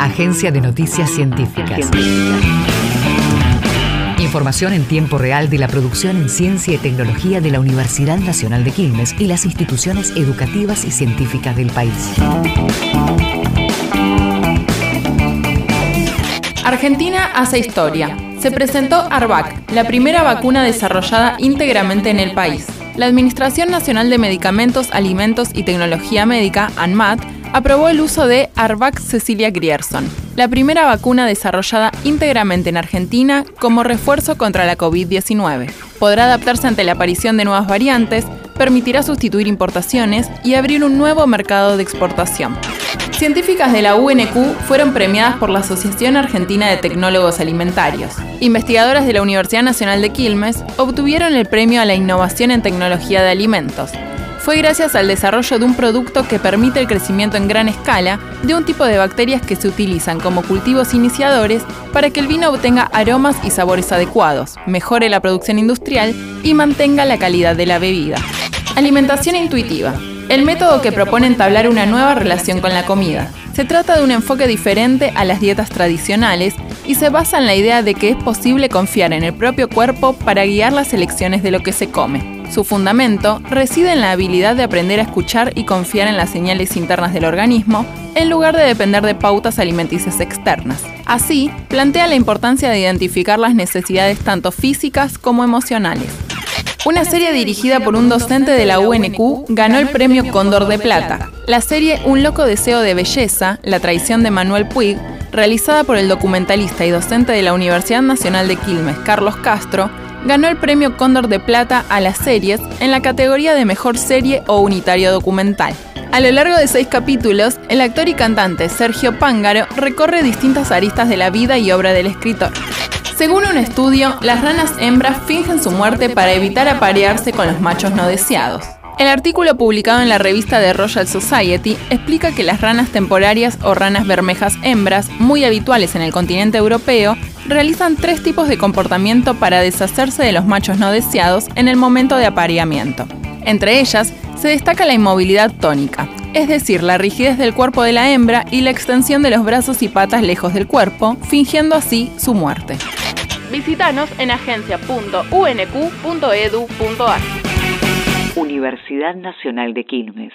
Agencia de Noticias Científicas. Información en tiempo real de la producción en ciencia y tecnología de la Universidad Nacional de Quilmes y las instituciones educativas y científicas del país. Argentina hace historia. Se presentó ARVAC, la primera vacuna desarrollada íntegramente en el país. La Administración Nacional de Medicamentos, Alimentos y Tecnología Médica, ANMAT, aprobó el uso de Arvac Cecilia Grierson, la primera vacuna desarrollada íntegramente en Argentina como refuerzo contra la COVID-19. Podrá adaptarse ante la aparición de nuevas variantes, permitirá sustituir importaciones y abrir un nuevo mercado de exportación. Científicas de la UNQ fueron premiadas por la Asociación Argentina de Tecnólogos Alimentarios. Investigadoras de la Universidad Nacional de Quilmes obtuvieron el premio a la innovación en tecnología de alimentos, fue gracias al desarrollo de un producto que permite el crecimiento en gran escala de un tipo de bacterias que se utilizan como cultivos iniciadores para que el vino obtenga aromas y sabores adecuados, mejore la producción industrial y mantenga la calidad de la bebida. Alimentación intuitiva. El método que propone entablar una nueva relación con la comida. Se trata de un enfoque diferente a las dietas tradicionales y se basa en la idea de que es posible confiar en el propio cuerpo para guiar las elecciones de lo que se come. Su fundamento reside en la habilidad de aprender a escuchar y confiar en las señales internas del organismo, en lugar de depender de pautas alimenticias externas. Así, plantea la importancia de identificar las necesidades tanto físicas como emocionales. Una serie dirigida por un docente de la UNQ ganó el premio Cóndor de Plata. La serie Un loco deseo de belleza, la traición de Manuel Puig, realizada por el documentalista y docente de la Universidad Nacional de Quilmes, Carlos Castro, ganó el premio Cóndor de Plata a las series en la categoría de Mejor Serie o Unitario Documental. A lo largo de seis capítulos, el actor y cantante Sergio Pángaro recorre distintas aristas de la vida y obra del escritor. Según un estudio, las ranas hembras fingen su muerte para evitar aparearse con los machos no deseados. El artículo publicado en la revista de Royal Society explica que las ranas temporarias o ranas bermejas hembras, muy habituales en el continente europeo, realizan tres tipos de comportamiento para deshacerse de los machos no deseados en el momento de apareamiento. Entre ellas, se destaca la inmovilidad tónica, es decir, la rigidez del cuerpo de la hembra y la extensión de los brazos y patas lejos del cuerpo, fingiendo así su muerte. Visítanos en agencia.unq.edu.ar. Universidad Nacional de Quilmes.